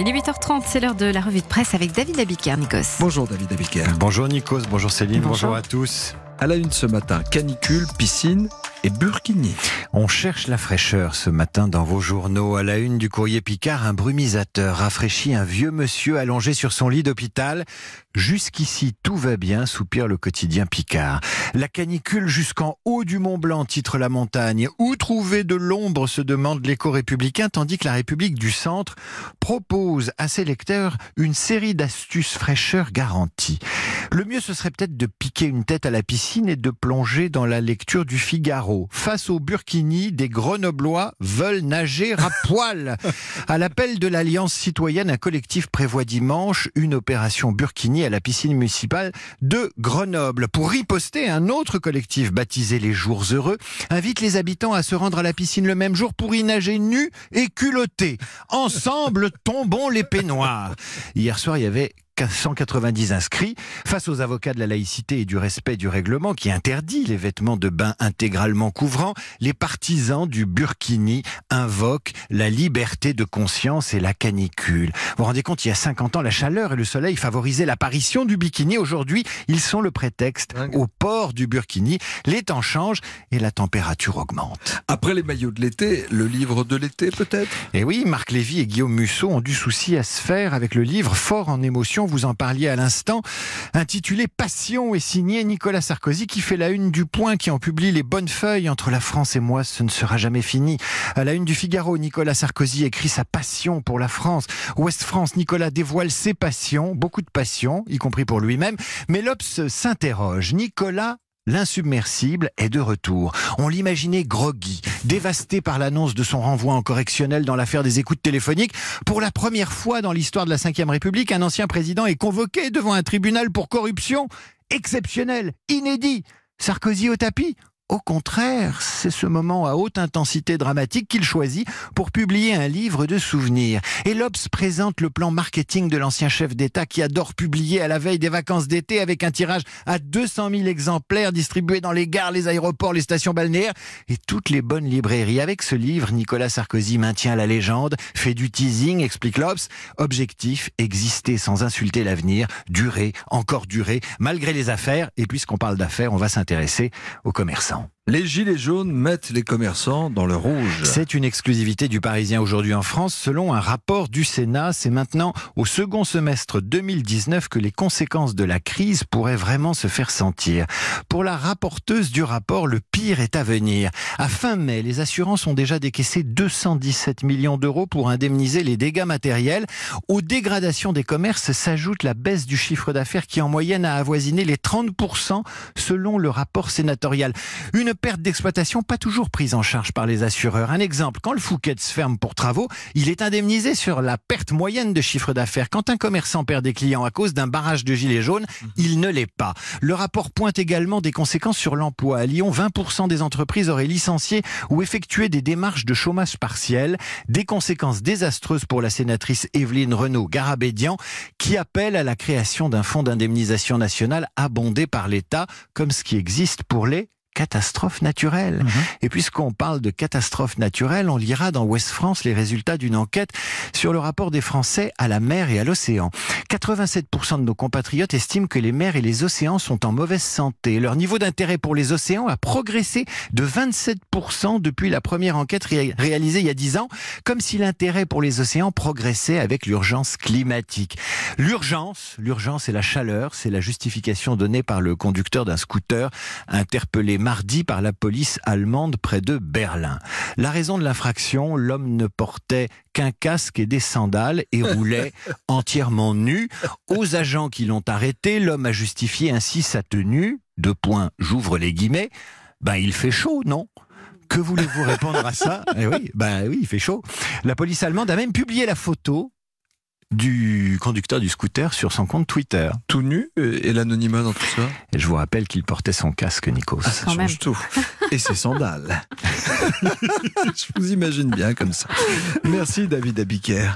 Il est 8h30, c'est l'heure de la revue de presse avec David Abiker, Nikos. Bonjour David Abiker. Bonjour Nikos, bonjour Céline, Bonjour. bonjour à tous. À la une ce matin, canicule, piscine et burkini. On cherche la fraîcheur ce matin dans vos journaux. À la une du courrier Picard, un brumisateur rafraîchit un vieux monsieur allongé sur son lit d'hôpital. Jusqu'ici, tout va bien, soupire le quotidien Picard. La canicule jusqu'en haut du Mont Blanc, titre la montagne. Où trouver de l'ombre, se demande l'éco-républicain, tandis que la République du Centre propose à ses lecteurs une série d'astuces fraîcheur garanties. Le mieux, ce serait peut-être de piquer une tête à la piscine et de plonger dans la lecture du Figaro. Face au Burkini, des Grenoblois veulent nager à poil. À l'appel de l'Alliance citoyenne, un collectif prévoit dimanche une opération Burkini à la piscine municipale de Grenoble. Pour riposter, un autre collectif baptisé les Jours Heureux invite les habitants à se rendre à la piscine le même jour pour y nager nus et culottés. Ensemble, tombons les peignoirs. Hier soir, il y avait 190 inscrits face aux avocats de la laïcité et du respect du règlement qui interdit les vêtements de bain intégralement couvrants. Les partisans du burkini invoquent la liberté de conscience et la canicule. Vous vous rendez compte, il y a 50 ans, la chaleur et le soleil favorisaient l'apparition du bikini. Aujourd'hui, ils sont le prétexte au port du burkini. Les temps changent et la température augmente. Après les maillots de l'été, le livre de l'été peut-être? Et oui, Marc Lévy et Guillaume Musso ont du souci à se faire avec le livre Fort en émotion, vous en parliez à l'instant, intitulé Passion et signé Nicolas Sarkozy qui fait la une du Point qui en publie les bonnes feuilles entre la France et moi, ce ne sera jamais fini. À la une du Figaro, Nicolas Sarkozy écrit sa passion pour la France. Ouest France, Nicolas dévoile ses passions, beaucoup de passions, y compris pour lui-même, mais l'Obs s'interroge. Nicolas L'insubmersible est de retour. On l'imaginait groggy, dévasté par l'annonce de son renvoi en correctionnel dans l'affaire des écoutes téléphoniques. Pour la première fois dans l'histoire de la Ve République, un ancien président est convoqué devant un tribunal pour corruption exceptionnel, inédit. Sarkozy au tapis? Au contraire, c'est ce moment à haute intensité dramatique qu'il choisit pour publier un livre de souvenirs. Et l'Obs présente le plan marketing de l'ancien chef d'État qui adore publier à la veille des vacances d'été avec un tirage à 200 000 exemplaires distribués dans les gares, les aéroports, les stations balnéaires et toutes les bonnes librairies. Avec ce livre, Nicolas Sarkozy maintient la légende, fait du teasing, explique l'Obs. Objectif, exister sans insulter l'avenir, durer, encore durer, malgré les affaires. Et puisqu'on parle d'affaires, on va s'intéresser aux commerçants. now. Les gilets jaunes mettent les commerçants dans le rouge. C'est une exclusivité du Parisien aujourd'hui en France. Selon un rapport du Sénat, c'est maintenant au second semestre 2019 que les conséquences de la crise pourraient vraiment se faire sentir. Pour la rapporteuse du rapport, le pire est à venir. À fin mai, les assurances ont déjà décaissé 217 millions d'euros pour indemniser les dégâts matériels. Aux dégradations des commerces s'ajoute la baisse du chiffre d'affaires qui en moyenne a avoisiné les 30% selon le rapport sénatorial. Une perte d'exploitation pas toujours prise en charge par les assureurs. Un exemple, quand le Fouquet se ferme pour travaux, il est indemnisé sur la perte moyenne de chiffre d'affaires. Quand un commerçant perd des clients à cause d'un barrage de gilets jaunes, il ne l'est pas. Le rapport pointe également des conséquences sur l'emploi. À Lyon, 20% des entreprises auraient licencié ou effectué des démarches de chômage partiel. Des conséquences désastreuses pour la sénatrice Evelyne Renaud-Garabédian qui appelle à la création d'un fonds d'indemnisation nationale abondé par l'État comme ce qui existe pour les catastrophes naturelles. Et puisqu'on parle de catastrophes naturelles, on lira dans Ouest France les résultats d'une enquête sur le rapport des Français à la mer et à l'océan. 87% de nos compatriotes estiment que les mers et les océans sont en mauvaise santé. Leur niveau d'intérêt pour les océans a progressé de 27% depuis la première enquête ré- réalisée il y a 10 ans, comme si l'intérêt pour les océans progressait avec l'urgence climatique. L'urgence, l'urgence et la chaleur, c'est la justification donnée par le conducteur d'un scooter interpellé mardi par la police allemande près de Berlin. La raison de l'infraction, l'homme ne portait qu'un casque et des sandales et roulait entièrement nu. Aux agents qui l'ont arrêté, l'homme a justifié ainsi sa tenue. Deux points, j'ouvre les guillemets. Ben, il fait chaud, non? Que voulez-vous répondre à ça? Eh oui, ben oui, il fait chaud. La police allemande a même publié la photo du conducteur du scooter sur son compte Twitter. Tout nu euh, et l'anonymat dans tout ça Et je vous rappelle qu'il portait son casque, Nikos. Ça Quand change même. tout. Et ses sandales. Je vous imagine bien comme ça. Merci David Abiker.